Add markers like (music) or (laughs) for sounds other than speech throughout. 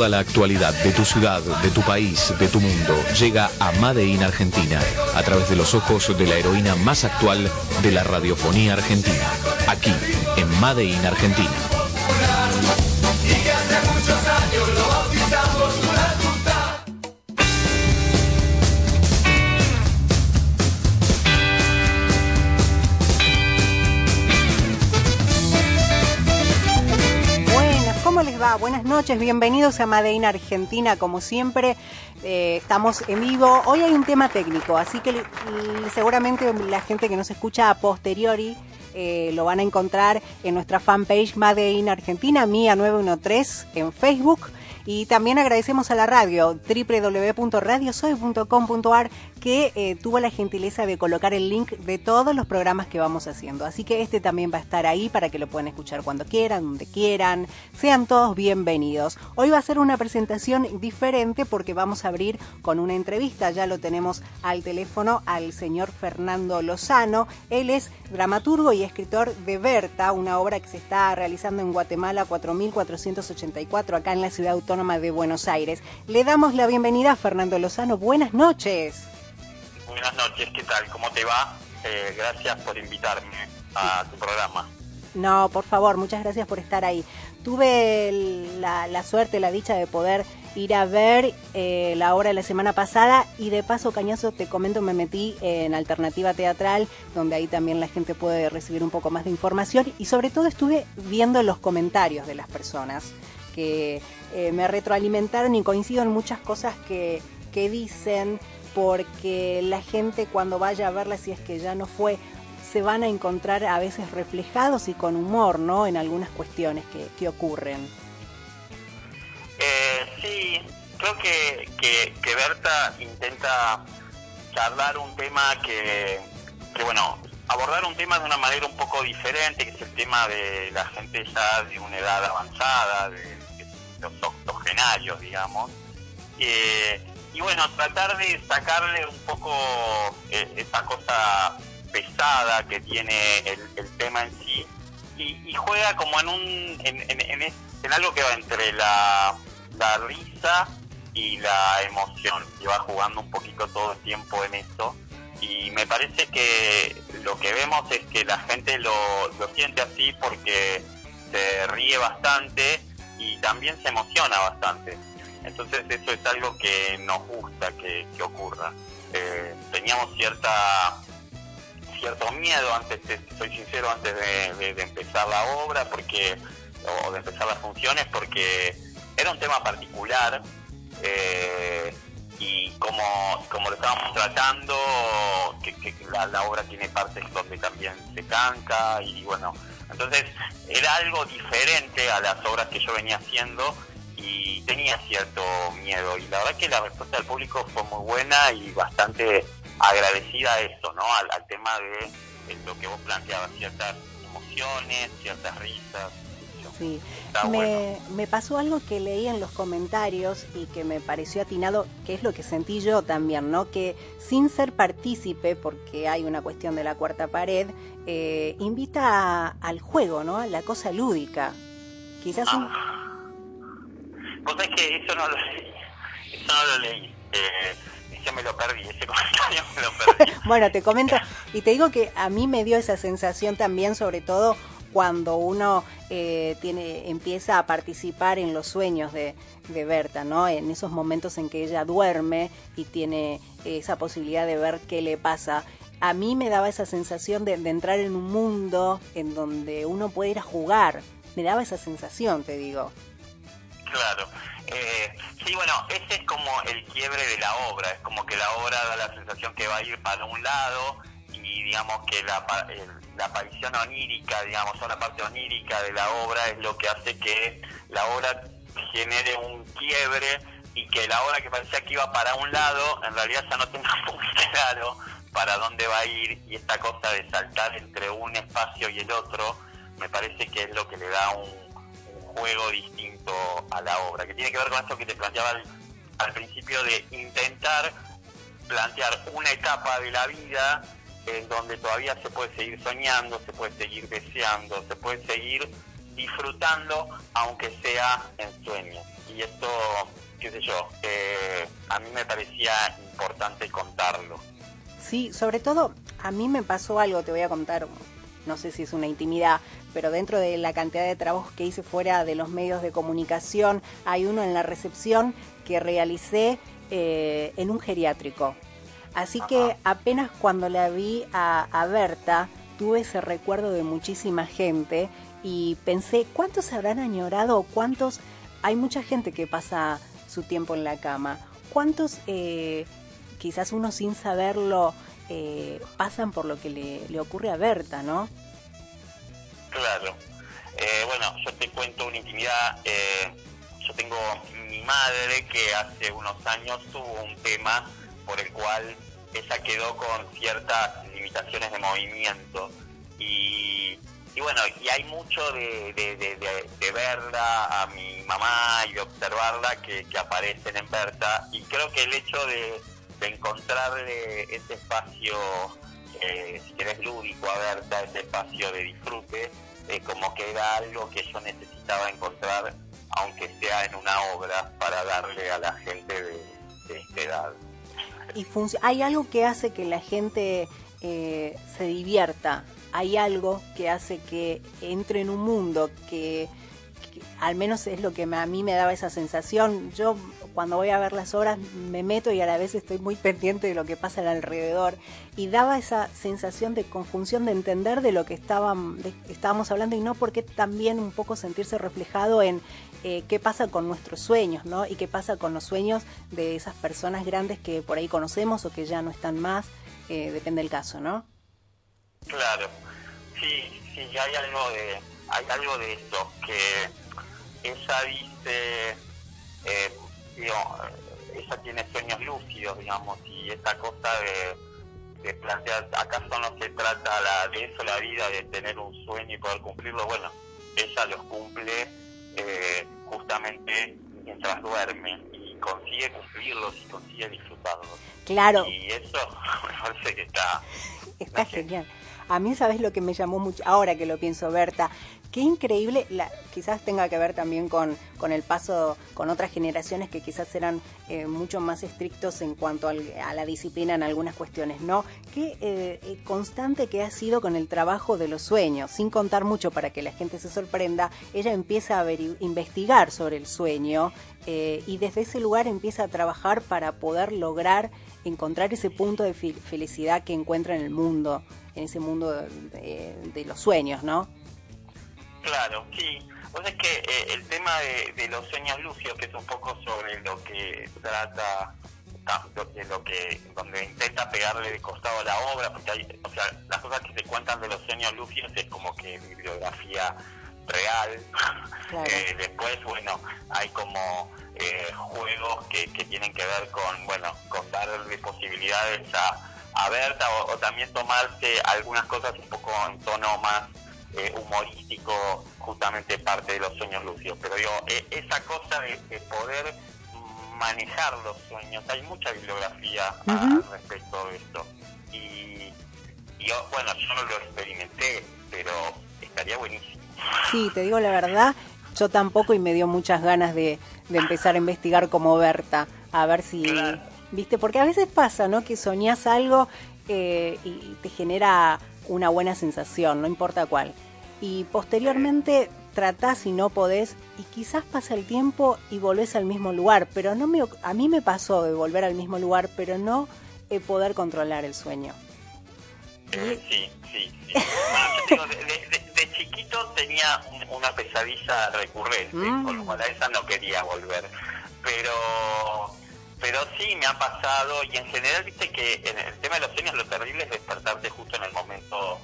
Toda la actualidad de tu ciudad, de tu país, de tu mundo llega a Made in Argentina a través de los ojos de la heroína más actual de la radiofonía argentina. Aquí, en Made in Argentina. Buenas noches, bienvenidos a Madeina Argentina, como siempre. Eh, estamos en vivo. Hoy hay un tema técnico, así que seguramente la gente que nos escucha a posteriori eh, lo van a encontrar en nuestra fanpage Madeina Argentina, Mía 913 en Facebook. Y también agradecemos a la radio www.radiosoy.com.ar que eh, tuvo la gentileza de colocar el link de todos los programas que vamos haciendo. Así que este también va a estar ahí para que lo puedan escuchar cuando quieran, donde quieran. Sean todos bienvenidos. Hoy va a ser una presentación diferente porque vamos a abrir con una entrevista. Ya lo tenemos al teléfono al señor Fernando Lozano. Él es dramaturgo y escritor de Berta, una obra que se está realizando en Guatemala 4484 acá en la ciudad autónoma de Buenos Aires. Le damos la bienvenida a Fernando Lozano. Buenas noches. Buenas noches, ¿qué tal? ¿Cómo te va? Eh, gracias por invitarme a tu programa. No, por favor, muchas gracias por estar ahí. Tuve la, suerte, la dicha de poder ir a ver eh, la obra de la semana pasada y de paso, Cañazo, te comento, me metí en Alternativa Teatral, donde ahí también la gente puede recibir un poco más de información y sobre todo estuve viendo los comentarios de las personas que eh, me retroalimentaron y coincido en muchas cosas que, que dicen porque la gente cuando vaya a verla, si es que ya no fue, se van a encontrar a veces reflejados y con humor, ¿no? En algunas cuestiones que, que ocurren. Eh, sí, creo que, que, Berta intenta charlar un tema que, que, bueno, abordar un tema de una manera un poco diferente, que es el tema de la gente ya de una edad avanzada, de, los octogenarios, digamos. Eh, y bueno, tratar de sacarle un poco eh, esa cosa pesada que tiene el, tema en sí. Y, juega como en un en, algo que va entre la, la, risa y la emoción. Y va jugando un poquito todo el tiempo en eso. Y me parece que lo que vemos es que la gente lo, lo siente así porque se ríe bastante y también se emociona bastante entonces eso es algo que nos gusta que, ocurra. Eh, teníamos cierta cierto miedo antes, soy sincero, antes de, empezar la obra porque o de empezar las funciones porque era un tema particular eh, y como, como lo estábamos tratando, que, la, obra tiene partes donde también se canca y bueno, entonces era algo diferente a las obras que yo venía haciendo y tenía cierto miedo y la verdad que la respuesta del público fue muy buena y bastante agradecida a eso, ¿no? Al, tema de, lo que vos planteabas, ciertas emociones, ciertas risas. Sí, me, me, pasó algo que leí en los comentarios y que me pareció atinado, que es lo que sentí yo también, ¿no? Que sin ser partícipe, porque hay una cuestión de la cuarta pared, eh, invita al juego, ¿no? A la cosa lúdica. Quizás ah. Vos sabés que eso no lo leí. Eso no lo leí. Eh, ese me lo perdí, ese (laughs) comentario (laughs) bueno, te comento, y te digo que a mí me dio esa sensación también, sobre todo cuando uno eh, tiene empieza a participar en los sueños de, de, Berta, ¿no? En esos momentos en que ella duerme y tiene esa posibilidad de ver qué le pasa. A mí me daba esa sensación de, de entrar en un mundo en donde uno puede ir a jugar. Me daba esa sensación, te digo. Claro. Eh, sí, bueno, ese es como el quiebre de la obra, es como que la obra da la sensación que va a ir para un lado y digamos que la, la aparición onírica, digamos, o la parte onírica de la obra es lo que hace que la obra genere un quiebre y que la obra que parecía que iba para un lado, en realidad ya no tenga (laughs) muy claro para dónde va a ir y esta cosa de saltar entre un espacio y el otro, me parece que es lo que le da un juego distinto a la obra, que tiene que ver con esto que te planteaba al, principio de intentar plantear una etapa de la vida en donde todavía se puede seguir soñando, se puede seguir deseando, se puede seguir disfrutando, aunque sea en sueños. y esto, qué sé yo, eh, a mí me parecía importante contarlo. Sí, sobre todo a mí me pasó algo, te voy a contar, no sé si es una intimidad, pero dentro de la cantidad de trabajos que hice fuera de los medios de comunicación, hay uno en la recepción que realicé eh, en un geriátrico. Así que apenas cuando la vi a, a Berta, tuve ese recuerdo de muchísima gente y pensé, ¿cuántos se habrán añorado? ¿Cuántos? Hay mucha gente que pasa su tiempo en la cama. ¿Cuántos, eh, quizás uno sin saberlo, eh, pasan por lo que le, le, ocurre a Berta, no? Claro. Eh, bueno, yo te cuento una intimidad. yo tengo mi madre que hace unos años tuvo un tema por el cual ella quedó con ciertas limitaciones de movimiento y y bueno, y hay mucho de, de, verla a mi mamá y de observarla que, que aparecen en Berta y creo que el hecho de, encontrarle ese espacio, eh, si querés lúdico a Berta, ese espacio de disfrute, eh, como que era algo que yo necesitaba encontrar, aunque sea en una obra, para darle a la gente de, esta edad. ¿Y hay algo que hace que la gente eh, se divierta hay algo que hace que entre en un mundo que, al menos es lo que a mí me daba esa sensación. Yo cuando voy a ver las obras me meto y a la vez estoy muy pendiente de lo que pasa alrededor y daba esa sensación de conjunción de entender de lo que estábamos hablando y no porque también un poco sentirse reflejado en eh, qué pasa con nuestros sueños, ¿no? Y qué pasa con los sueños de esas personas grandes que por ahí conocemos o que ya no están más, eh, depende del caso, ¿no? Claro, sí, sí, hay algo de, hay algo de eso, que ella dice, eh, ella tiene sueños lúcidos, digamos, y esa cosa de, de plantear, ¿acaso no se trata la, de eso la vida, de tener un sueño y poder cumplirlo? Bueno, ella los cumple eh, justamente mientras duerme y consigue cumplirlos y consigue disfrutarlos. Claro. Y eso (laughs) me parece que está... Está genial. A mí, ¿sabes lo que me llamó mucho? Ahora que lo pienso, Berta, qué increíble, la, quizás tenga que ver también con, con, el paso con otras generaciones que quizás eran eh, mucho más estrictos en cuanto a la disciplina en algunas cuestiones, ¿no? Qué eh, eh, constante que ha sido con el trabajo de los sueños, sin contar mucho para que la gente se sorprenda, ella empieza a investigar sobre el sueño y desde ese lugar empieza a trabajar para poder lograr encontrar ese punto de felicidad que encuentra en el mundo en ese mundo de, los sueños, ¿no? Claro, sí. O sea, es que eh, el tema de, los sueños lucios, que es un poco sobre lo que trata, de lo que, donde intenta pegarle de costado a la obra, porque hay, o sea, las cosas que se cuentan de los sueños lucios es como que bibliografía real. (laughs) Eh, después, bueno, hay como eh, juegos que, que tienen que ver con, bueno, con darle posibilidades a a Berta o, también tomarse algunas cosas un poco en tono más eh, humorístico, justamente parte de los sueños lucios. Pero yo, e, esa cosa de, poder manejar los sueños, hay mucha bibliografía al respecto de esto. Y, yo, bueno, yo no lo experimenté, pero estaría buenísimo. Sí, te digo la verdad, yo tampoco y me dio muchas ganas de, empezar a investigar como Berta, a ver si... ¿viste? Porque a veces pasa, ¿no? Que soñás algo eh, y te genera una buena sensación, no importa cuál. Y posteriormente tratás y no podés y quizás pasa el tiempo y volvés al mismo lugar, pero no me, a mí me pasó de volver al mismo lugar, pero no eh, poder controlar el sueño. Eh, sí, sí, sí. de, chiquito tenía una pesadilla recurrente, mm. con lo cual a esa no quería volver. Pero pero sí me ha pasado y en general viste que en el tema de los sueños lo terrible es despertarte justo en el momento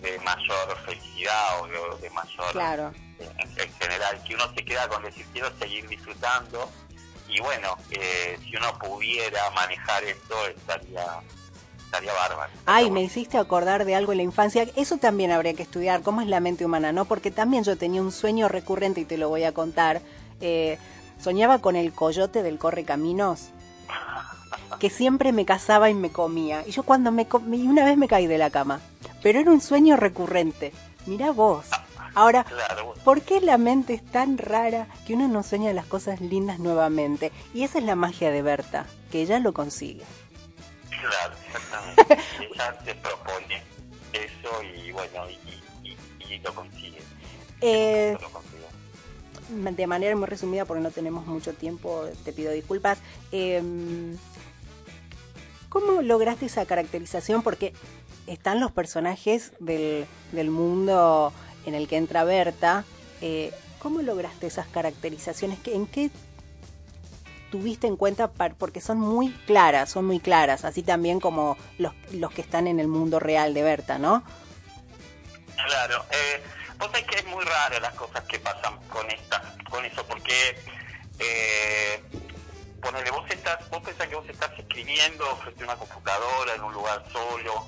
de mayor felicidad o de, mayor claro. en, general que uno se queda con decir quiero seguir disfrutando y bueno eh, si uno pudiera manejar esto estaría estaría bárbaro. Ay me hiciste acordar de algo en la infancia. Eso también habría que estudiar cómo es la mente humana no porque también yo tenía un sueño recurrente y te lo voy a contar. Eh, soñaba con el coyote del corre caminos que siempre me cazaba y me comía. Y yo cuando me comí, una vez me caí de la cama, pero era un sueño recurrente. Mirá vos. Ahora, ¿por qué la mente es tan rara que uno no sueña las cosas lindas nuevamente? Y esa es la magia de Berta, que ella lo consigue. Claro, exactamente. (laughs) ella se propone eso y bueno, y, lo consigue. Eh, de manera muy resumida, porque no tenemos mucho tiempo, te pido disculpas. Em, ¿Cómo lograste esa caracterización? Porque están los personajes del, del mundo en el que entra Berta. Eh, ¿Cómo lograste esas caracterizaciones? ¿En qué tuviste en cuenta? Porque son muy claras, son muy claras, así también como los, los que están en el mundo real de Berta, ¿no? Claro. Eh, vos sabés que muy raro las cosas que pasan con esta, con eso, porque eh, ponele, vos estás, vos pensás que vos estás escribiendo frente a una computadora en un lugar solo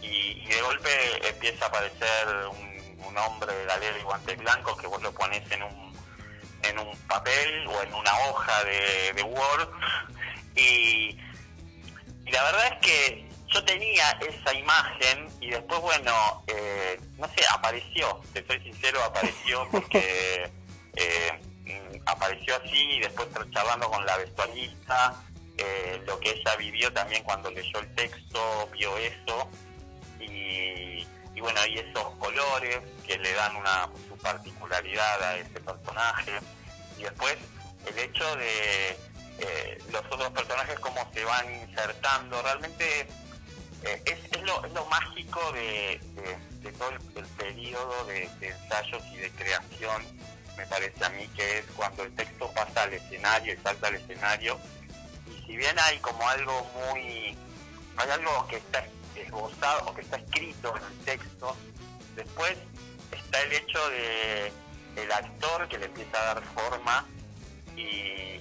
y, de golpe empieza a aparecer un, hombre de galera y guantes blancos que vos lo pones en un en un papel o en una hoja de, Word. Y, la verdad es que yo tenía esa imagen y después bueno eh, no sé apareció te soy sincero apareció (laughs) porque eh, apareció así y después charlando con la vestuarista, eh, lo que ella vivió también cuando leyó el texto, vio eso y, bueno, y esos colores que le dan una su particularidad a ese personaje y después el hecho de eh, los otros personajes cómo se van insertando, realmente es, lo, es, lo, mágico de, todo el, periodo de ensayos y de creación me parece a mí que es cuando el texto pasa al escenario y salta al escenario. Y si bien hay como algo muy, hay algo que está esbozado o que está escrito en el texto, después está el hecho de el actor que le empieza a dar forma y,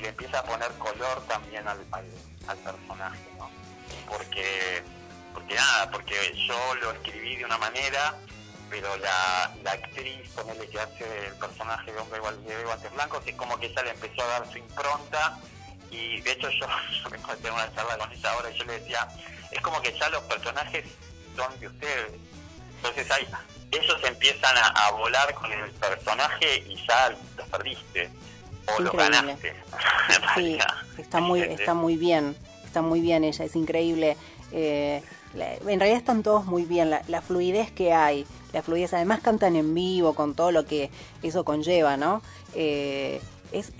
le empieza a poner color también al, al, personaje, ¿no? Porque, porque nada, porque yo lo escribí de una manera pero la, la actriz, ponerle que hace el personaje de hombre de guantes blancos, es como que ella le empezó a dar su impronta y de hecho yo, (laughs) yo me encontré una charla con ella ahora y yo le decía, es como que ya los personajes son de ustedes. Entonces ahí ellos empiezan a, volar con el personaje y ya los perdiste o lo ganaste. (laughs) sí, está muy, está muy bien, está muy bien ella, es increíble. Eh, en realidad están todos muy bien, la, fluidez que hay, la fluidez, además cantan en vivo con todo lo que eso conlleva, ¿no? Eh, es,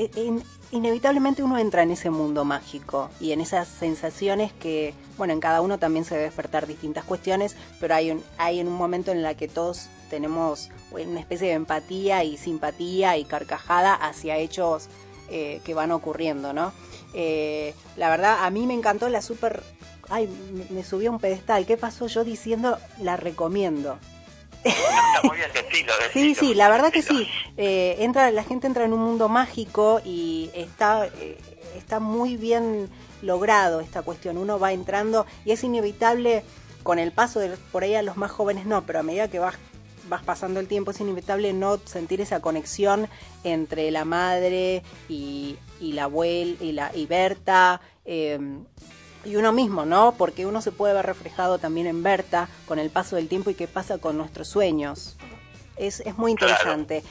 inevitablemente uno entra en ese mundo mágico y en esas sensaciones que, bueno, en cada uno también se debe despertar distintas cuestiones, pero hay, un, hay un momento en la que todos tenemos una especie de empatía y simpatía y carcajada hacia hechos eh, que van ocurriendo, ¿no? Eh, la verdad, a mí me encantó la super ay, me, subió a un pedestal. ¿Qué pasó yo diciendo la recomiendo? (laughs) sí, sí, la verdad que sí. Eh, entra, la gente entra en un mundo mágico y está, eh, está muy bien logrado esta cuestión. Uno va entrando y es inevitable con el paso de por ahí a los más jóvenes no, pero a medida que vas vas pasando el tiempo es inevitable no sentir esa conexión entre la madre y, y la abuela y la y Berta. Eh, y uno mismo, ¿no? Porque uno se puede ver reflejado también en Berta con el paso del tiempo y qué pasa con nuestros sueños. Es, es muy interesante.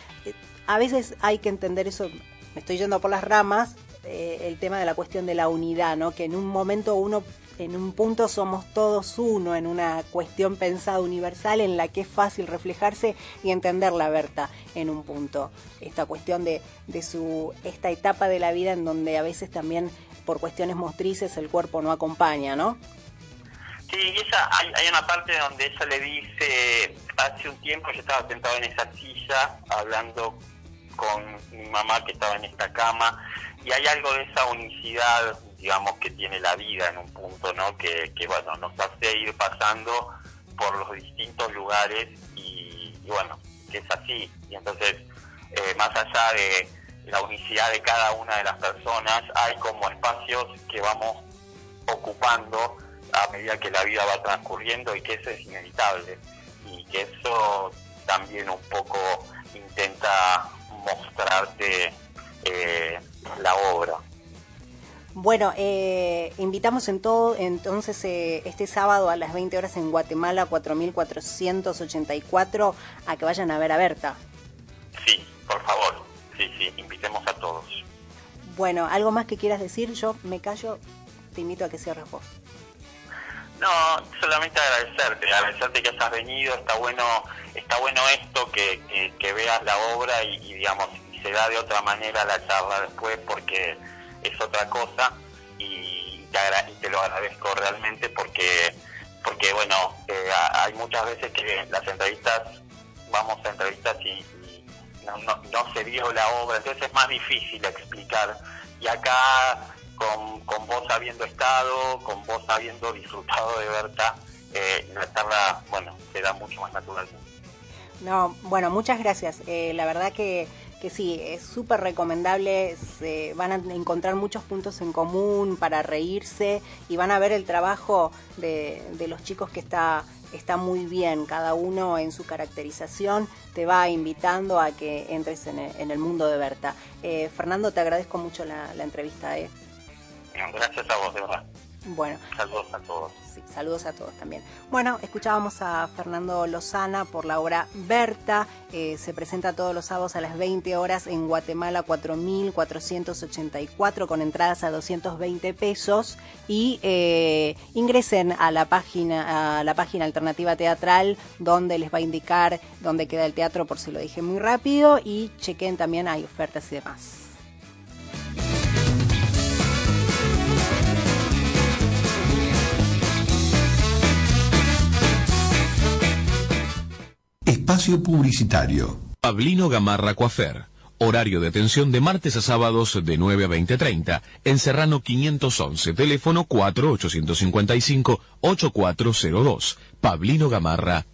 A veces hay que entender eso, me estoy yendo por las ramas, eh, el tema de la cuestión de la unidad, ¿no? Que en un momento uno, en un punto somos todos uno, en una cuestión pensada universal en la que es fácil reflejarse y entender la Berta en un punto. Esta cuestión de, de su, esta etapa de la vida en donde a veces también por cuestiones motrices el cuerpo no acompaña, ¿no? Sí, ella, hay, una parte donde ella le dice, hace un tiempo yo estaba sentado en esa silla hablando con mi mamá que estaba en esta cama, y hay algo de esa unicidad, digamos, que tiene la vida en un punto, ¿no? Que, bueno, nos hace ir pasando por los distintos lugares y, bueno, que es así. Y entonces, eh, más allá de, la unicidad de cada una de las personas, hay como espacios que vamos ocupando a medida que la vida va transcurriendo y que eso es inevitable y que eso también un poco intenta mostrarte eh, la obra. Bueno, eh, invitamos en todo, entonces eh, este sábado a las 20 horas en Guatemala 4484 a que vayan a ver a Berta. Sí, por favor, sí, sí, invitemos a todos. Bueno, ¿algo más que quieras decir? Yo me callo, te invito a que cierres vos. No, solamente agradecerte, agradecerte que hayas venido, está bueno, está bueno esto, que, que, veas la obra y, y digamos, se da de otra manera la charla después porque es otra cosa y te, lo agradezco realmente porque, porque bueno, eh, hay muchas veces que las entrevistas, vamos a entrevistas y, no, no, se vio la obra, entonces es más difícil explicar. Y acá, con, con vos habiendo estado, con vos habiendo disfrutado de Berta, eh, la charla, bueno, se da mucho más natural. No, bueno, muchas gracias. Eh, la verdad que que sí, es súper recomendable, se van a encontrar muchos puntos en común para reírse y van a ver el trabajo de, los chicos que está, está muy bien, cada uno en su caracterización te va invitando a que entres en el, mundo de Berta. Eh, Fernando, te agradezco mucho la, entrevista. Eh. Gracias a vos, de verdad. Bueno. Saludos a todos. Saludos a todos también. Bueno, escuchábamos a Fernando Lozana por la obra Berta. Eh, se presenta todos los sábados a las 20 horas en Guatemala 4.484 con entradas a 220 pesos. Y eh, ingresen a la página a la página alternativa teatral donde les va a indicar dónde queda el teatro por si lo dije muy rápido y chequen también hay ofertas y demás. Espacio Publicitario. Pablino Gamarra Coafer. Horario de atención de martes a sábados de 9 a 20.30. En Serrano 511. Teléfono 4855-8402. Pablino Gamarra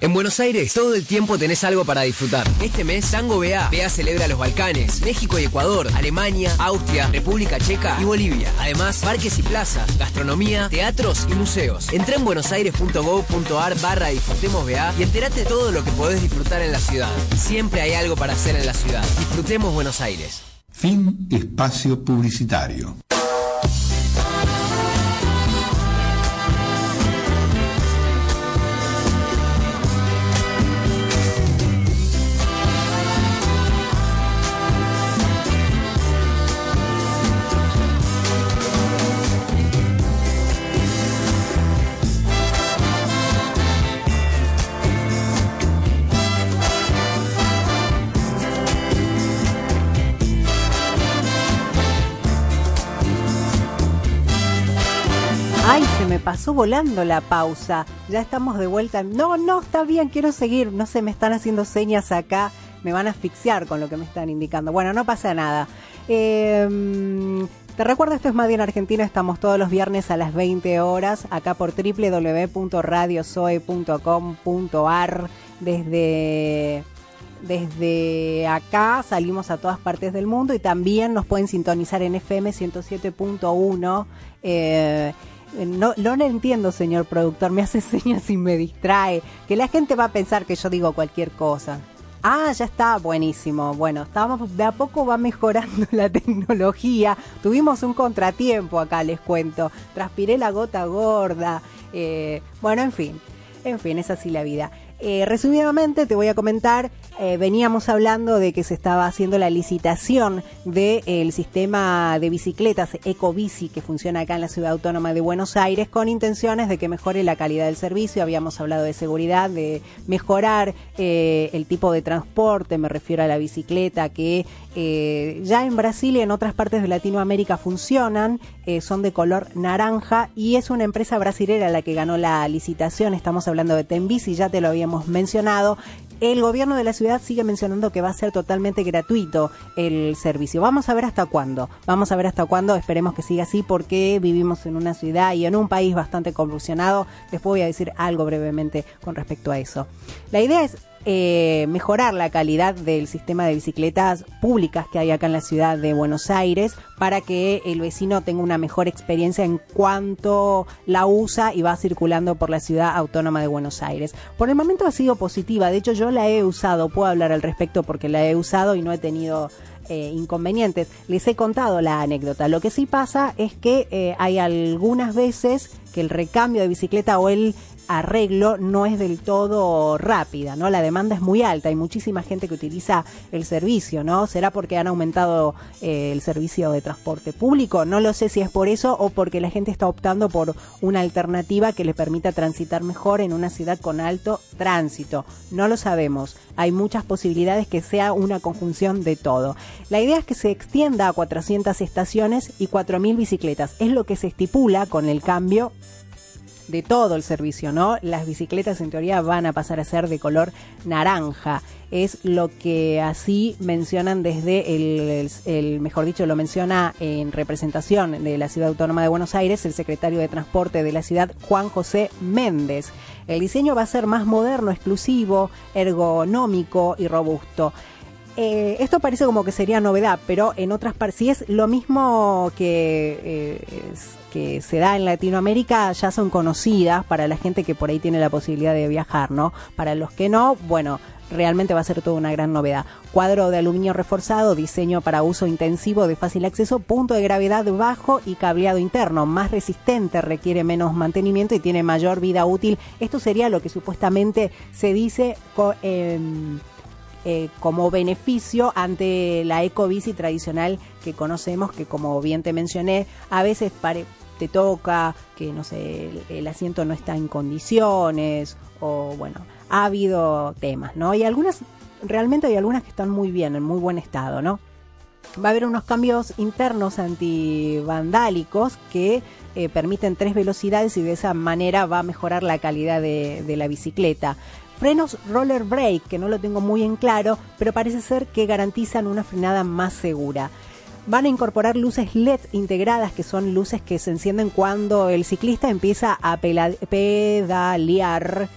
en Buenos Aires todo el tiempo tenés algo para disfrutar. Este mes Tango BA. BA celebra los Balcanes, México y Ecuador, Alemania, Austria, República Checa y Bolivia. Además, parques y plazas, gastronomía, teatros y museos. Entra en buenosaires.gov.ar barra disfrutemos BA y entérate de todo lo que podés disfrutar en la ciudad. Siempre hay algo para hacer en la ciudad. Disfrutemos Buenos Aires. Fin espacio publicitario. Pasó volando la pausa. Ya estamos de vuelta. No, no, está bien, quiero seguir. No sé, me están haciendo señas acá. Me van a asfixiar con lo que me están indicando. Bueno, no pasa nada. Em, te recuerdo, esto es Más en Argentina. Estamos todos los viernes a las 20 horas acá por www.radiosoe.com.ar. Desde desde acá salimos a todas partes del mundo y también nos pueden sintonizar en FM 107.1. Eh, no, no lo entiendo, señor productor, me hace (laughs) señas y me distrae. Que la gente va a pensar que yo digo cualquier cosa. Ah, ya está, buenísimo. Bueno, estamos, de a poco va mejorando (laughs) la tecnología. Tuvimos un contratiempo acá, les cuento. Transpiré la gota gorda. Eh, bueno, en fin, en fin, es así la vida. Eh, resumidamente te voy a comentar, eh, veníamos hablando de que se estaba haciendo la licitación del sistema de bicicletas Ecobici que funciona acá en la Ciudad Autónoma de Buenos Aires con intenciones de que mejore la calidad del servicio. Habíamos hablado de seguridad, de mejorar eh, el tipo de transporte, me refiero a la bicicleta que ya en Brasil y en otras partes de Latinoamérica funcionan, son de color naranja y es una empresa brasilera la que ganó la licitación. Estamos hablando de Tenbici, ya te lo habíamos mencionado, el gobierno de la ciudad sigue mencionando que va a ser totalmente gratuito el servicio. Vamos a ver hasta cuándo. Vamos a ver hasta cuándo. Esperemos que siga así porque vivimos en una ciudad y en un país bastante convulsionado. Después voy a decir algo brevemente con respecto a eso. La idea es eh, mejorar la calidad del sistema de bicicletas públicas que hay acá en la ciudad de Buenos Aires para que el vecino tenga una mejor experiencia en cuanto la usa y va circulando por la ciudad autónoma de Buenos Aires. Por el momento ha sido positiva, de hecho yo la he usado, puedo hablar al respecto porque la he usado y no he tenido eh, inconvenientes. Les he contado la anécdota. Lo que sí pasa es que eh, hay algunas veces que el recambio de bicicleta o el arreglo no es del todo rápida, ¿no? La demanda es muy alta, hay muchísima gente que utiliza el servicio, ¿no? ¿Será porque han aumentado eh, el servicio de transporte público? No lo sé si es por eso o porque la gente está optando por una alternativa que le permita transitar mejor en una ciudad con alto tránsito. No lo sabemos. Hay muchas posibilidades que sea una conjunción de todo. La idea es que se extienda a 400 estaciones y 4.000 bicicletas. Es lo que se estipula con el cambio de todo el servicio, ¿no? Las bicicletas en teoría van a pasar a ser de color naranja. Es lo que así mencionan desde el, mejor dicho, lo menciona en representación de la Ciudad Autónoma de Buenos Aires el secretario de Transporte de la ciudad, Juan José Méndez. El diseño va a ser más moderno, exclusivo, ergonómico y robusto. Eh, esto parece como que sería novedad, pero en otras partes, si es lo mismo que, eh, que se da en Latinoamérica, ya son conocidas para la gente que por ahí tiene la posibilidad de viajar, ¿no? Para los que no, bueno, realmente va a ser toda una gran novedad. Cuadro de aluminio reforzado, diseño para uso intensivo de fácil acceso, punto de gravedad bajo y cableado interno, más resistente, requiere menos mantenimiento y tiene mayor vida útil. Esto sería lo que supuestamente se dice. Eh, eh, como beneficio ante la ecobici tradicional que conocemos, que como bien te mencioné, a veces te toca que no sé, el, asiento no está en condiciones o bueno, ha habido temas, ¿no? Y algunas, realmente hay algunas que están muy bien, en muy buen estado, ¿no? Va a haber unos cambios internos antivandálicos que eh, permiten tres velocidades y de esa manera va a mejorar la calidad de, de la bicicleta. Frenos roller brake, que no lo tengo muy en claro, pero parece ser que garantizan una frenada más segura. Van a incorporar luces LED integradas, que son luces que se encienden cuando el ciclista empieza a pedalear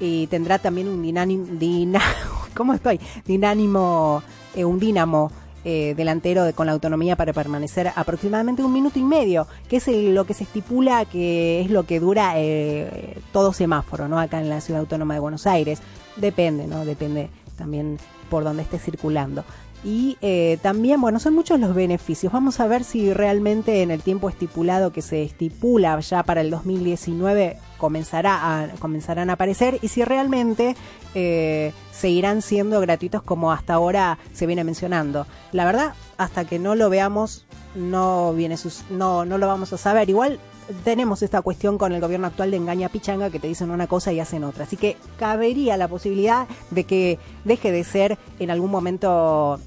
y tendrá también un dinamo, (laughs) ¿cómo estoy? Dinánimo, eh, un dínamo eh, delantero de, con la autonomía para permanecer aproximadamente un minuto y medio, que es lo que se estipula que es lo que dura eh, todo semáforo, ¿no? Acá en la Ciudad Autónoma de Buenos Aires. Depende, ¿no? Depende también por donde esté circulando. Y eh, también, bueno, son muchos los beneficios. Vamos a ver si realmente en el tiempo estipulado que se estipula ya para el 2019 comenzará a, comenzarán a aparecer y si realmente eh, seguirán siendo gratuitos como hasta ahora se viene mencionando. La verdad, hasta que no lo veamos, no, viene sus, no, no lo vamos a saber. Igual tenemos esta cuestión con el gobierno actual de engaña pichanga que te dicen una cosa y hacen otra. Así que cabería la posibilidad de que deje de ser en algún momento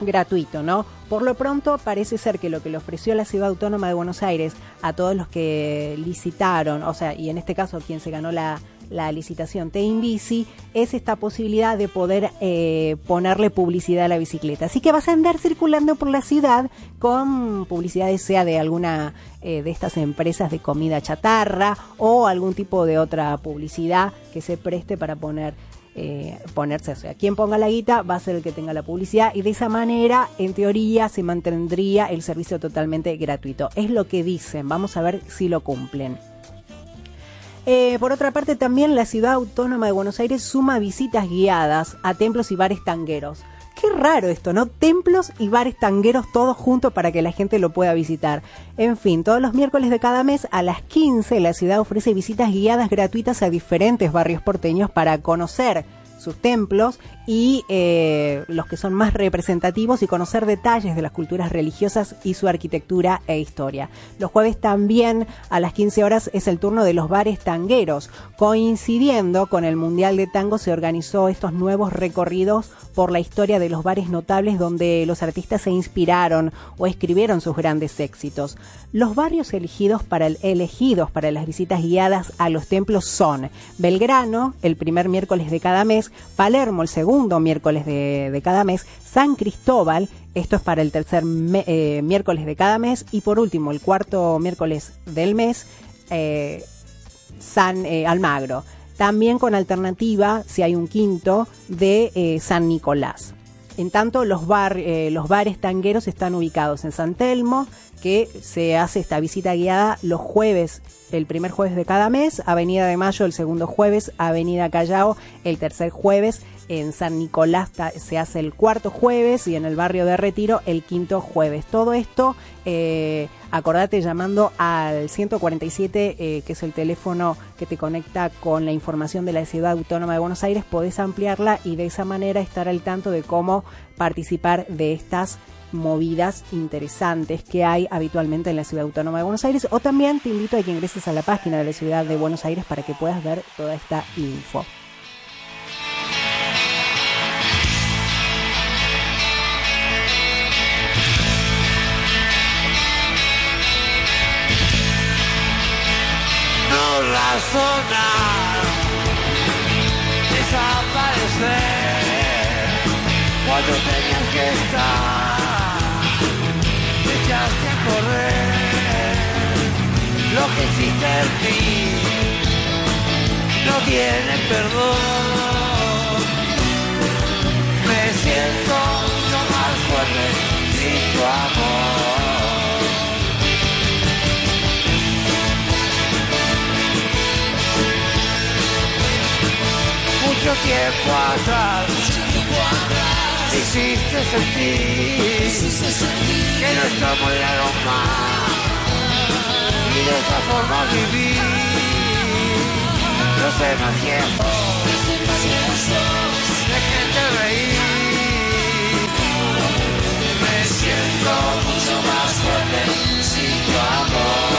gratuito, ¿no? Por lo pronto parece ser que lo que le ofreció la Ciudad Autónoma de Buenos Aires a todos los que licitaron, o sea, y en este caso quien se ganó la, la licitación Bici, es esta posibilidad de poder eh, ponerle publicidad a la bicicleta. Así que vas a andar circulando por la ciudad con publicidad, sea de alguna eh, de estas empresas de comida chatarra o algún tipo de otra publicidad que se preste para poner eh, ponerse, o sea, quien ponga la guita va a ser el que tenga la publicidad y de esa manera, en teoría, se mantendría el servicio totalmente gratuito. Es lo que dicen, vamos a ver si lo cumplen. Eh, por otra parte, también la ciudad autónoma de Buenos Aires suma visitas guiadas a templos y bares tangueros. Qué raro esto, ¿no? Templos y bares tangueros todos juntos para que la gente lo pueda visitar. En fin, todos los miércoles de cada mes a las 15 la ciudad ofrece visitas guiadas gratuitas a diferentes barrios porteños para conocer sus templos y eh, los que son más representativos y conocer detalles de las culturas religiosas y su arquitectura e historia. Los jueves también a las 15 horas es el turno de los bares tangueros. Coincidiendo con el Mundial de Tango se organizó estos nuevos recorridos por la historia de los bares notables donde los artistas se inspiraron o escribieron sus grandes éxitos. Los barrios elegidos para, elegidos para las visitas guiadas a los templos son Belgrano, el primer miércoles de cada mes, Palermo, el segundo miércoles de, cada mes, San Cristóbal, esto es para el tercer eh, miércoles de cada mes, y por último, el cuarto miércoles del mes, eh, San eh, Almagro. También con alternativa, si hay un quinto, de San Nicolás. En tanto, los, bar, los bares tangueros están ubicados en San Telmo, que se hace esta visita guiada los jueves, el primer jueves de cada mes, Avenida de Mayo el segundo jueves, Avenida Callao el tercer jueves en San Nicolás se hace el cuarto jueves y en el barrio de Retiro el quinto jueves. Todo esto, eh, acordate llamando al 147, eh, que es el teléfono que te conecta con la información de la Ciudad Autónoma de Buenos Aires, podés ampliarla y de esa manera estar al tanto de cómo participar de estas movidas interesantes que hay habitualmente en la Ciudad Autónoma de Buenos Aires o también te invito a que ingreses a la página de la Ciudad de Buenos Aires para que puedas ver toda esta info. Desaparecer cuando tenías que estar, correr, lo que hiciste en mí no tiene perdón, me siento mucho más fuerte sin tu amor. Mucho tiempo atrás hiciste sentir que no estamos lejos más y de esa forma vivir no sé más tiempo de reír me siento mucho más fuerte sin tu amor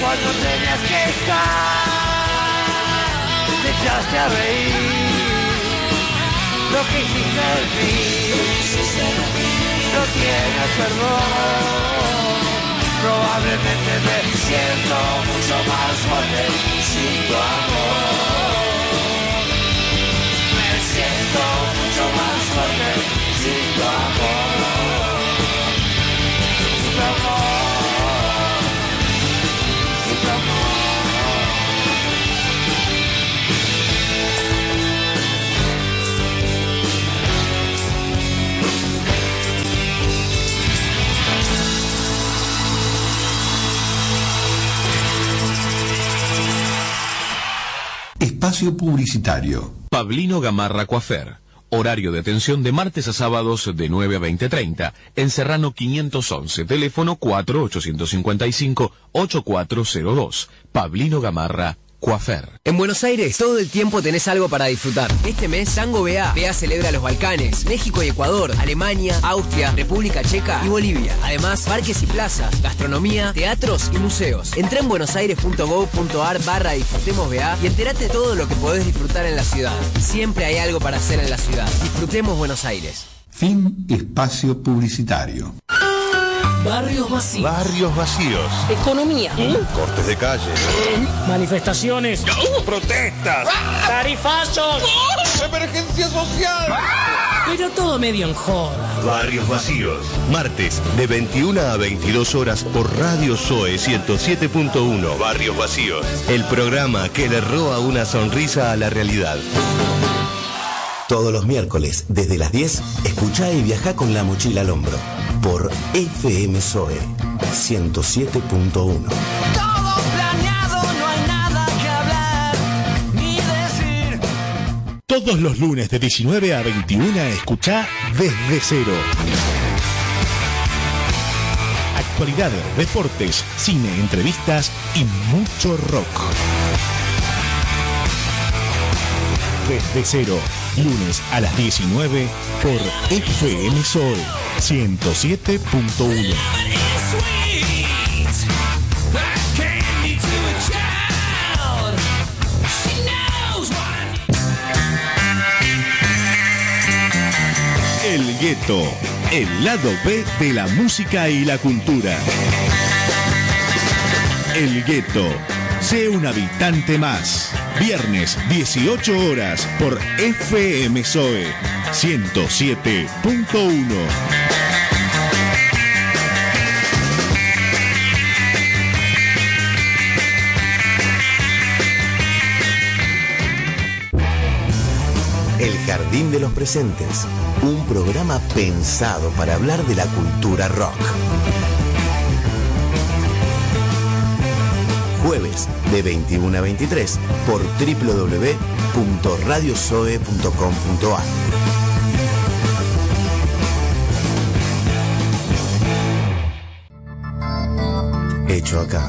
Cuando tenías que estar, te echaste a reír. Lo que hiciste en mí, no tiene perdón. Probablemente me siento mucho más fuerte sin tu amor. Me siento mucho más fuerte sin tu amor. Espacio Publicitario. Pablino Gamarra Coafer. Horario de atención de martes a sábados de 9 a 20.30. En Serrano 511. Teléfono 4855-8402. Pablino Gamarra Coafer. En Buenos Aires todo el tiempo tenés algo para disfrutar. Este mes Sango BA. BA celebra los Balcanes, México y Ecuador, Alemania, Austria, República Checa y Bolivia. Además, parques y plazas, gastronomía, teatros y museos. Entra en buenosaires.gov.ar barra disfrutemos BA y entérate de todo lo que podés disfrutar en la ciudad. Siempre hay algo para hacer en la ciudad. Disfrutemos Buenos Aires. Fin Espacio Publicitario. Barrios vacíos. Barrios vacíos. Economía. Cortes de calle. Manifestaciones. Protestas. Tarifazos. Emergencia social. Pero todo medio en joda. Barrios vacíos. Martes de 21 a 22 horas por Radio Zoe 107.1. Barrios vacíos. El programa que le roba una sonrisa a la realidad. Todos los miércoles, desde las 10, escucha y viaja con la mochila al hombro. Por FM Zoe 107.1. Todo planeado, no hay nada que hablar ni decir. Todos los lunes de 19 a 21 escucha Desde Cero. Actualidad, deportes, cine, entrevistas y mucho rock. Desde Cero, lunes a las 19 por FM Sol 107.1. El gueto, el lado B de la música y la cultura. El gueto, sé un habitante más. Viernes 18 horas por FM Zoe 107.1. El Jardín de los Presentes, un programa pensado para hablar de la cultura rock. Jueves de 21 a 23 por www.radiosoe.com.ar. Hecho acá.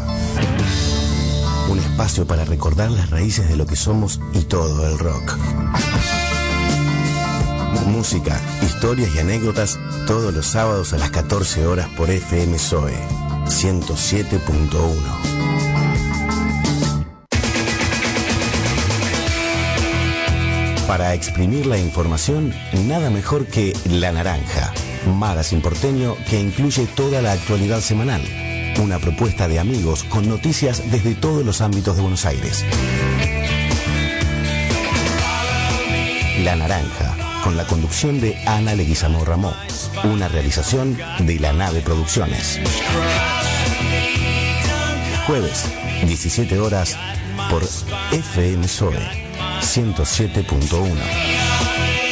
Un espacio para recordar las raíces de lo que somos y todo el rock. Música, historias y anécdotas todos los sábados a las 14 horas por FM Zoe 107.1. Para exprimir la información, nada mejor que La Naranja, magazine porteño que incluye toda la actualidad semanal. Una propuesta de amigos con noticias desde todos los ámbitos de Buenos Aires. La Naranja, con la conducción de Ana Leguizamo Ramón. Una realización de La Nave Producciones. Jueves, 17 horas, por FM Zoe 107.1.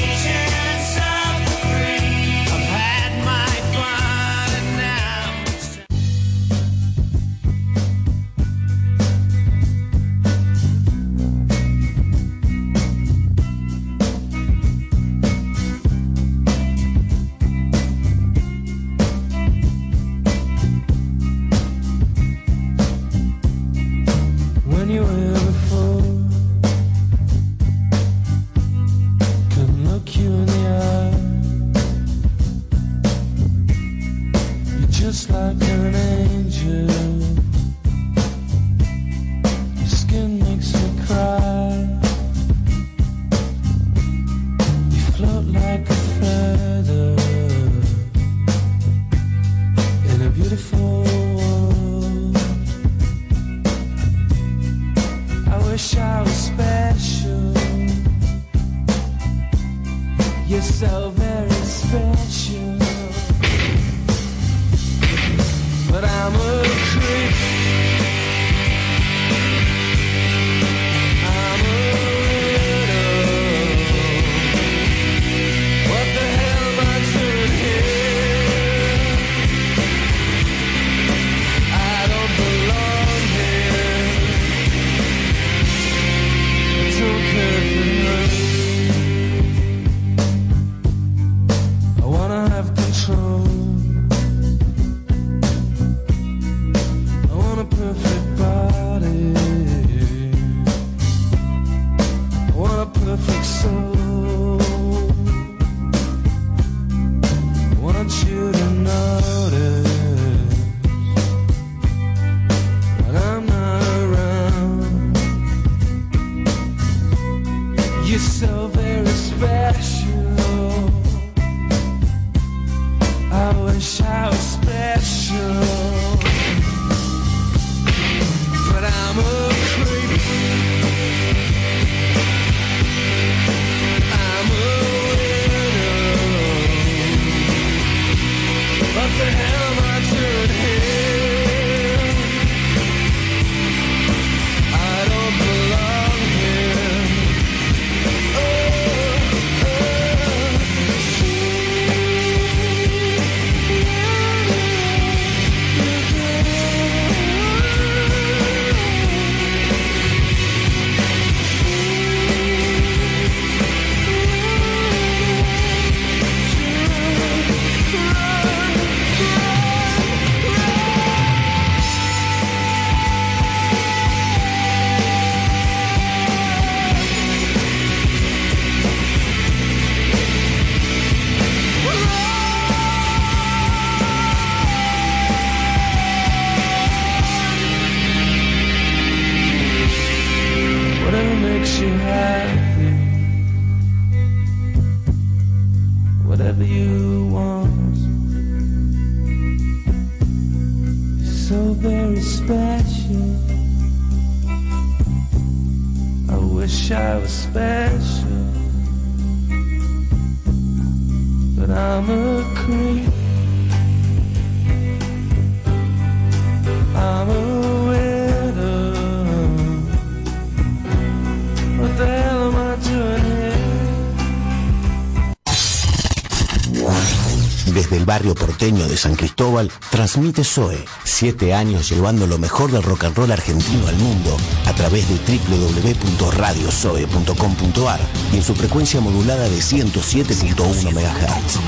de San Cristóbal, transmite Zoe, siete años llevando lo mejor del rock and roll argentino al mundo a través de www.radiozoe.com.ar y en su frecuencia modulada de 107.1 MHz.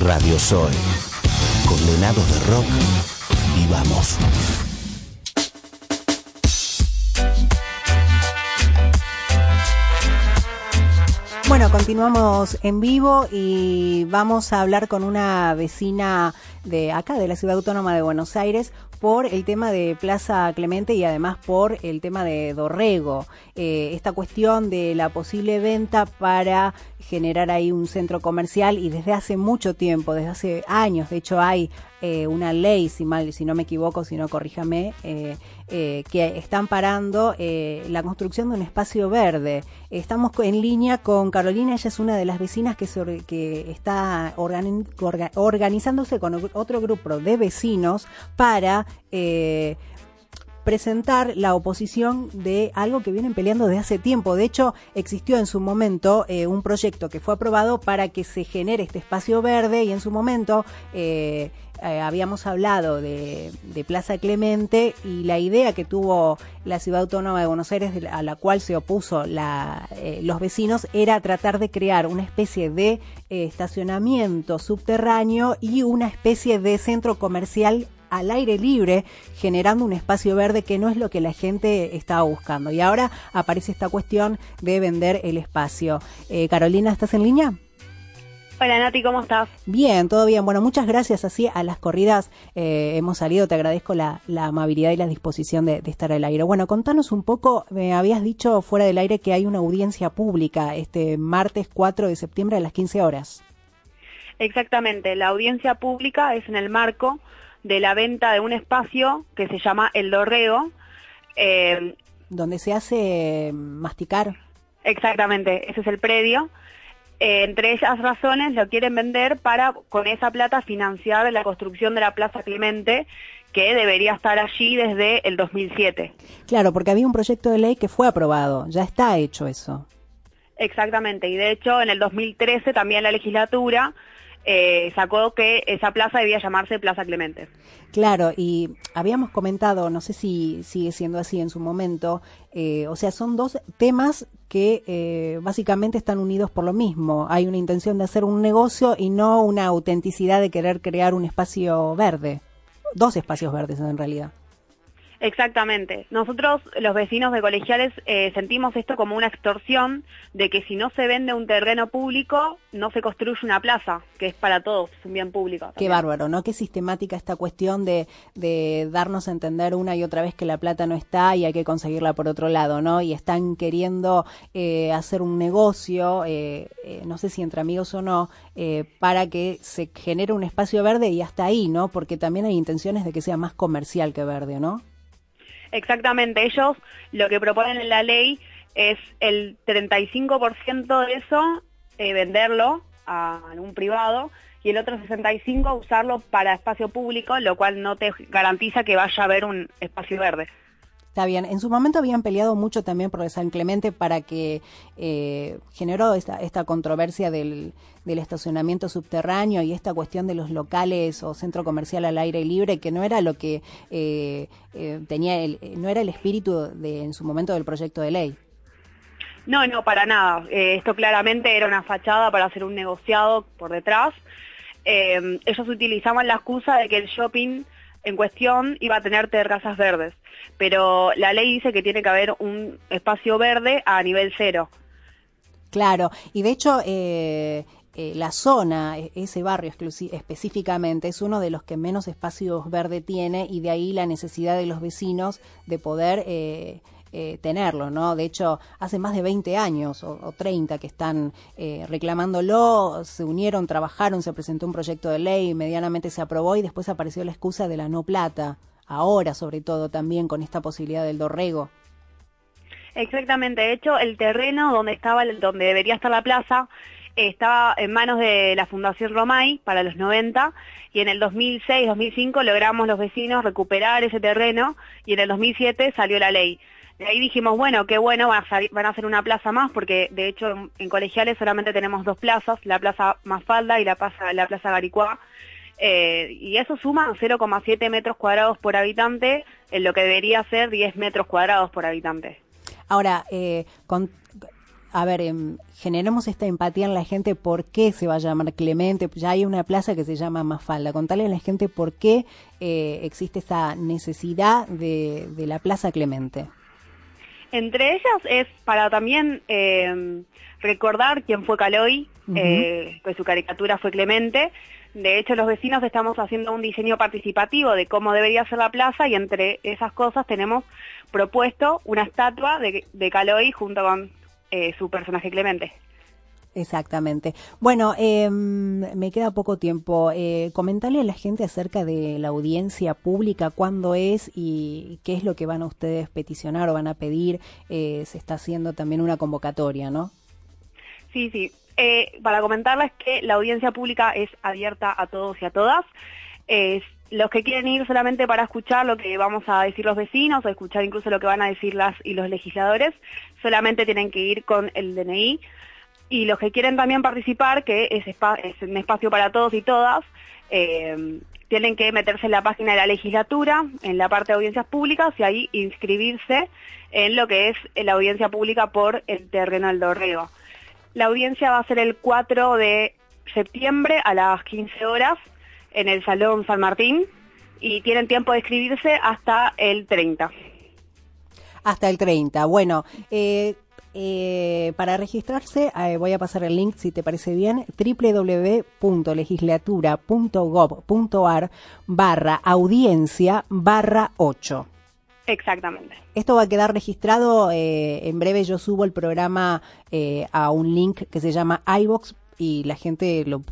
Radio Zoe, condenados de rock, vivamos. Bueno, continuamos en vivo y vamos a hablar con una vecina de acá, de la Ciudad Autónoma de Buenos Aires, por el tema de Plaza Clemente y además por el tema de Dorrego. Eh, esta cuestión de la posible venta para generar ahí un centro comercial y desde hace mucho tiempo, desde hace años, de hecho hay eh, una ley, si mal, si no me equivoco, si no corríjame, eh, eh, que están parando eh, la construcción de un espacio verde. Estamos en línea con Carolina, ella es una de las vecinas que, se que está organi- orga- organizándose con otro grupo de vecinos para presentar la oposición de algo que vienen peleando desde hace tiempo. De hecho, existió en su momento eh, un proyecto que fue aprobado para que se genere este espacio verde y en su momento eh, eh, habíamos hablado de, Plaza Clemente y la idea que tuvo la Ciudad Autónoma de Buenos Aires, a la cual se opuso los vecinos, era tratar de crear una especie de estacionamiento subterráneo y una especie de centro comercial al aire libre, generando un espacio verde que no es lo que la gente estaba buscando. Y ahora aparece esta cuestión de vender el espacio. Eh, Carolina, ¿estás en línea? Hola Nati, ¿cómo estás? Bien, todo bien. Bueno, muchas gracias. Así a las corridas eh, hemos salido. Te agradezco la, la amabilidad y la disposición de, de estar al aire. Bueno, contanos un poco. Me habías dicho fuera del aire que hay una audiencia pública este martes 4 de septiembre a las 15 horas. Exactamente, la audiencia pública es en el marco de la venta de un espacio que se llama El Dorrego. Eh, Donde se hace masticar. exactamente, ese es el predio. Eh, entre esas razones lo quieren vender para con esa plata financiar la construcción de la Plaza Clemente que debería estar allí desde el 2007. Claro, porque había un proyecto de ley que fue aprobado. Ya está hecho eso. Exactamente, y de hecho en el 2013 también la legislatura eh, sacó que esa plaza debía llamarse Plaza Clemente. Claro, y habíamos comentado, no sé si sigue siendo así en su momento, eh, o sea, son dos temas que eh, básicamente están unidos por lo mismo. Hay una intención de hacer un negocio y no una autenticidad de querer crear un espacio verde. Dos espacios verdes en realidad. Exactamente. Nosotros, los vecinos de colegiales, eh, sentimos esto como una extorsión de que si no se vende un terreno público, no se construye una plaza, que es para todos, es un bien público. Qué bárbaro, ¿no? Qué sistemática esta cuestión de, de darnos a entender una y otra vez que la plata no está y hay que conseguirla por otro lado, ¿no? Y están queriendo eh, hacer un negocio, eh, eh, no sé si entre amigos o no, eh, para que se genere un espacio verde y hasta ahí, ¿no? Porque también hay intenciones de que sea más comercial que verde, ¿no? Exactamente. Ellos lo que proponen en la ley es el 35% de eso eh, venderlo a un privado y el otro 65% usarlo para espacio público, lo cual no te garantiza que vaya a haber un espacio verde. Está bien. En su momento habían peleado mucho también por San Clemente para que eh, generó esta, esta controversia del, del estacionamiento subterráneo y esta cuestión de los locales o centro comercial al aire libre, que no era lo que eh, eh, tenía, el, no era el espíritu de, en su momento del proyecto de ley. No, no, para nada. Eh, esto claramente era una fachada para hacer un negociado por detrás. Eh, ellos utilizaban la excusa de que el shopping en cuestión iba a tener terrazas verdes, pero la ley dice que tiene que haber un espacio verde a nivel cero. Claro, y de hecho eh, eh, la zona, e- ese barrio específicamente, es uno de los que menos espacios verde tiene y de ahí la necesidad de los vecinos de poder eh, eh, tenerlo, ¿no? De hecho, hace más de 20 años o, o 30 que están eh, reclamándolo, se unieron, trabajaron, se presentó un proyecto de ley, medianamente se aprobó y después apareció la excusa de la no plata, ahora sobre todo también con esta posibilidad del dorrego. Exactamente, de hecho el terreno donde estaba, donde debería estar la plaza, estaba en manos de la Fundación Romay para los 90 y en el 2006-2005 logramos los vecinos recuperar ese terreno y en el 2007 salió la ley. De ahí dijimos, bueno, qué bueno, van a, hacer una plaza más, porque de hecho en, colegiales solamente tenemos dos plazas, la plaza Mafalda y la plaza, la plaza Garicuá, eh, y eso suma 0,7 metros cuadrados por habitante, en lo que debería ser 10 metros cuadrados por habitante. Ahora, eh, con, a ver, em, generemos esta empatía en la gente, ¿por qué se va a llamar Clemente? Ya hay una plaza que se llama Mafalda. Contale a la gente por qué eh, existe esa necesidad de, de la Plaza Clemente. Entre ellas es para también eh, recordar quién fue Caloy, Ujú. eh, que su caricatura fue Clemente. De hecho, los vecinos estamos haciendo un diseño participativo de cómo debería ser la plaza y entre esas cosas tenemos propuesto una estatua de, de Caloy junto con eh, su personaje Clemente. Exactamente. Bueno, eh, me queda poco tiempo. Eh, comentarle a la gente acerca de la audiencia pública, cuándo es y qué es lo que van a ustedes peticionar o van a pedir. Eh, se está haciendo también una convocatoria, ¿no? Sí, sí. Eh, para comentarles que la audiencia pública es abierta a todos y a todas. Los que quieren ir solamente para escuchar lo que vamos a decir los vecinos o escuchar incluso lo que van a decir las y los legisladores, solamente tienen que ir con el DNI. Y los que quieren también participar, que es, un espacio para todos y todas, eh, tienen que meterse en la página de la legislatura, en la parte de audiencias públicas, y ahí inscribirse en lo que es la audiencia pública por el terreno del Dorrego. La audiencia va a ser el 4 de septiembre a las 15 horas en el Salón San Martín y tienen tiempo de inscribirse hasta el 30. Hasta el 30. Bueno, eh, eh, para registrarse eh, voy a pasar el link, si te parece bien, www.legislatura.gov.ar barra audiencia barra 8. Exactamente. Esto va a quedar registrado, eh, en breve yo subo el programa a un link que se llama iVox y la gente, lo,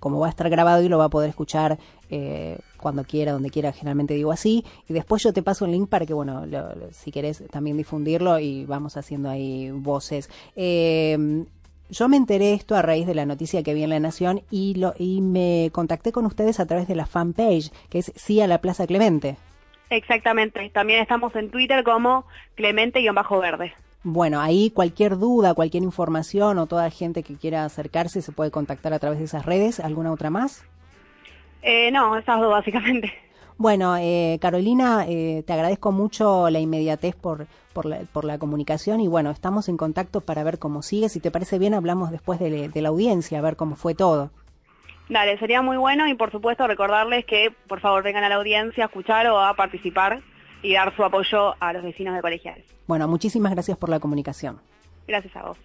como va a estar grabado y lo va a poder escuchar eh, cuando quiera, donde quiera, generalmente digo así. Y después yo te paso un link para que, bueno, lo- lo- si querés también difundirlo y vamos haciendo ahí voces. Eh, yo me enteré esto a raíz de la noticia que vi en La Nación y, lo, y me contacté con ustedes a través de la fanpage, que es Sí a la Plaza Clemente. Exactamente. También estamos en Twitter como Clemente-Verde. Bueno, ahí cualquier duda, cualquier información o toda gente que quiera acercarse se puede contactar a través de esas redes. ¿Alguna otra más? Eh, no, esas dos básicamente. Bueno, eh, Carolina, eh, te agradezco mucho la inmediatez por, por, la, por la comunicación y bueno, estamos en contacto para ver cómo sigue. Si te parece bien, hablamos después de, de la audiencia, a ver cómo fue todo. Dale, sería muy bueno y por supuesto recordarles que por favor vengan a la audiencia a escuchar o a participar y dar su apoyo a los vecinos de colegiales. Bueno, muchísimas gracias por la comunicación. Gracias a vos.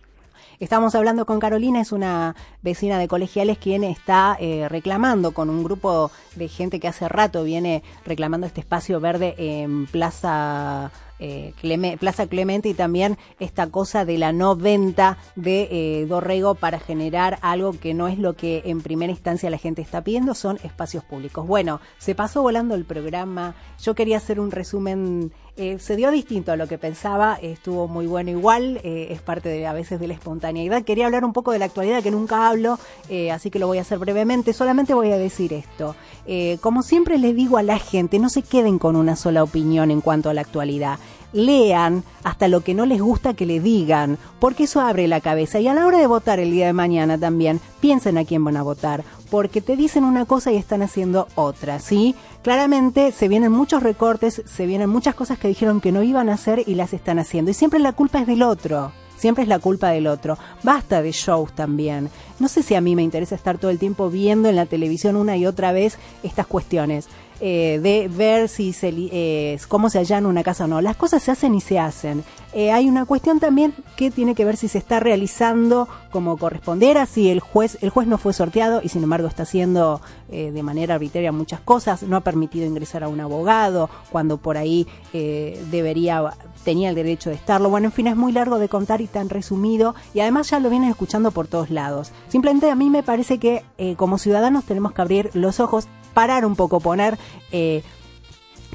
Estamos hablando con Carolina, es una vecina de colegiales quien está eh, reclamando con un grupo de gente que hace rato viene reclamando este espacio verde en Plaza, eh, Cleme- Plaza Clemente y también esta cosa de la no venta de eh, Dorrego para generar algo que no es lo que en primera instancia la gente está pidiendo, son espacios públicos. Bueno, se pasó volando el programa, yo quería hacer un resumen eh, se dio distinto a lo que pensaba, estuvo muy bueno igual, eh, es parte de, a veces de la espontaneidad. Quería hablar un poco de la actualidad que nunca hablo, eh, así que lo voy a hacer brevemente. Solamente voy a decir esto. Eh, como siempre le digo a la gente, no se queden con una sola opinión en cuanto a la actualidad. Lean hasta lo que no les gusta que le digan, porque eso abre la cabeza. Y a la hora de votar el día de mañana también, piensen a quién van a votar, porque te dicen una cosa y están haciendo otra, ¿sí? Claramente se vienen muchos recortes, se vienen muchas cosas que dijeron que no iban a hacer y las están haciendo. Y siempre la culpa es del otro. Siempre es la culpa del otro. Basta de shows también. No sé si a mí me interesa estar todo el tiempo viendo en la televisión una y otra vez estas cuestiones. Eh, de ver si se, eh, cómo se allana una casa o no. Las cosas se hacen y se hacen. Eh, hay una cuestión también que tiene que ver si se está realizando como correspondiera, si el juez, el juez no fue sorteado y sin embargo está haciendo eh, de manera arbitraria muchas cosas, no ha permitido ingresar a un abogado cuando por ahí debería tenía el derecho de estarlo. Bueno, en fin, es muy largo de contar y tan resumido y además ya lo vienen escuchando por todos lados. Simplemente a mí me parece que como ciudadanos tenemos que abrir los ojos, parar un poco, poner eh,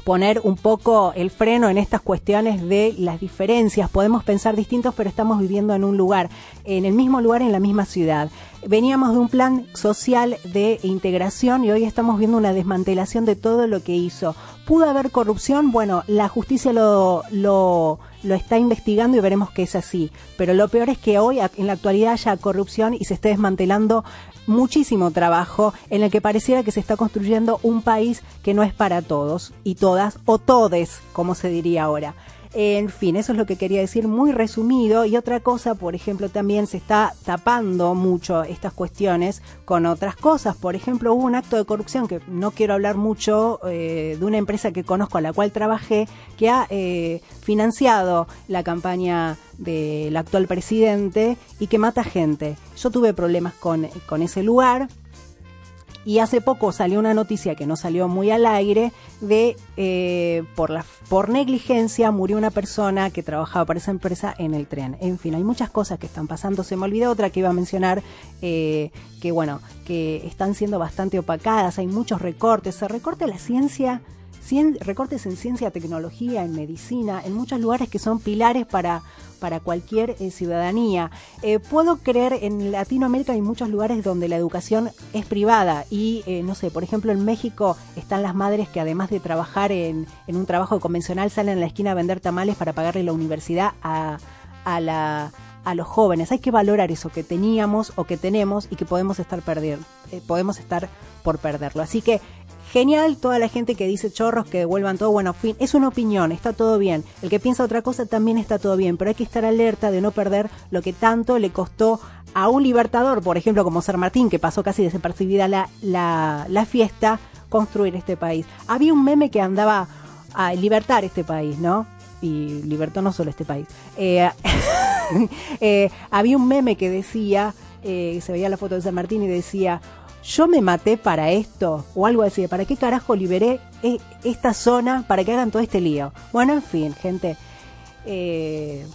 poner un poco el freno en estas cuestiones de las diferencias. Podemos pensar distintos, pero estamos viviendo en un lugar, en el mismo lugar, en la misma ciudad. Veníamos de un plan social de integración y hoy estamos viendo una desmantelación de todo lo que hizo. ¿Pudo haber corrupción? Bueno, la justicia lo, lo, está investigando y veremos que es así. Pero lo peor es que hoy, en la actualidad, haya corrupción y se esté desmantelando muchísimo trabajo en el que pareciera que se está construyendo un país que no es para todos y todas, o todes, como se diría ahora. En fin, eso es lo que quería decir muy resumido. Y otra cosa, por ejemplo, también se está tapando mucho estas cuestiones con otras cosas. Por ejemplo, hubo un acto de corrupción que no quiero hablar mucho eh, de una empresa que conozco a la cual trabajé, que ha eh, financiado la campaña del actual presidente y que mata gente. Yo tuve problemas con, con ese lugar. Y hace poco salió una noticia que no salió muy al aire de eh, por la por negligencia murió una persona que trabajaba para esa empresa en el tren. En fin, hay muchas cosas que están pasando. Se me olvidó otra que iba a mencionar eh, que bueno que están siendo bastante opacadas. Hay muchos recortes. Se recorta la ciencia. Recortes en ciencia, tecnología, en medicina, en muchos lugares que son pilares para, para cualquier eh, ciudadanía. Eh, puedo creer en Latinoamérica hay muchos lugares donde la educación es privada y, eh, no sé, por ejemplo en México están las madres que además de trabajar en, en un trabajo convencional salen a la esquina a vender tamales para pagarle la universidad a, a la a los jóvenes. Hay que valorar eso que teníamos o que tenemos y que podemos estar perder, eh, podemos estar por perderlo. Así que genial toda la gente que dice chorros que devuelvan todo. Bueno, fin, es una opinión, está todo bien. El que piensa otra cosa también está todo bien, pero hay que estar alerta de no perder lo que tanto le costó a un libertador, por ejemplo, como San Martín, que pasó casi desapercibida la, la, la fiesta, construir este país. Había un meme que andaba a libertar este país, ¿no? Y libertó no solo este país. Eh, (laughs) eh, había un meme que decía, eh, se veía la foto de San Martín y decía, yo me maté para esto, o algo así, ¿para qué carajo liberé e- esta zona para que hagan todo este lío? Bueno, en fin, gente. Eh,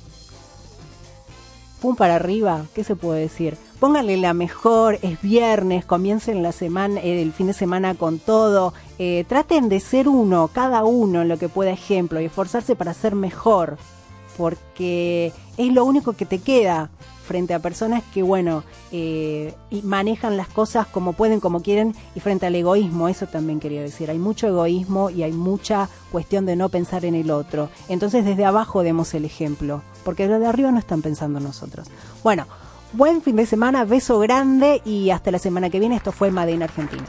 pum para arriba, ¿qué se puede decir? Pónganle la mejor, es viernes, comiencen la semana, eh, el fin de semana con todo, eh, traten de ser uno, cada uno en lo que pueda ejemplo y esforzarse para ser mejor, porque es lo único que te queda frente a personas que, bueno, eh, manejan las cosas como pueden, como quieren, y frente al egoísmo, eso también quería decir, hay mucho egoísmo y hay mucha cuestión de no pensar en el otro. Entonces desde abajo demos el ejemplo, porque los de arriba no están pensando en nosotros. Bueno, buen fin de semana, beso grande y hasta la semana que viene, esto fue Made in Argentina.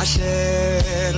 asher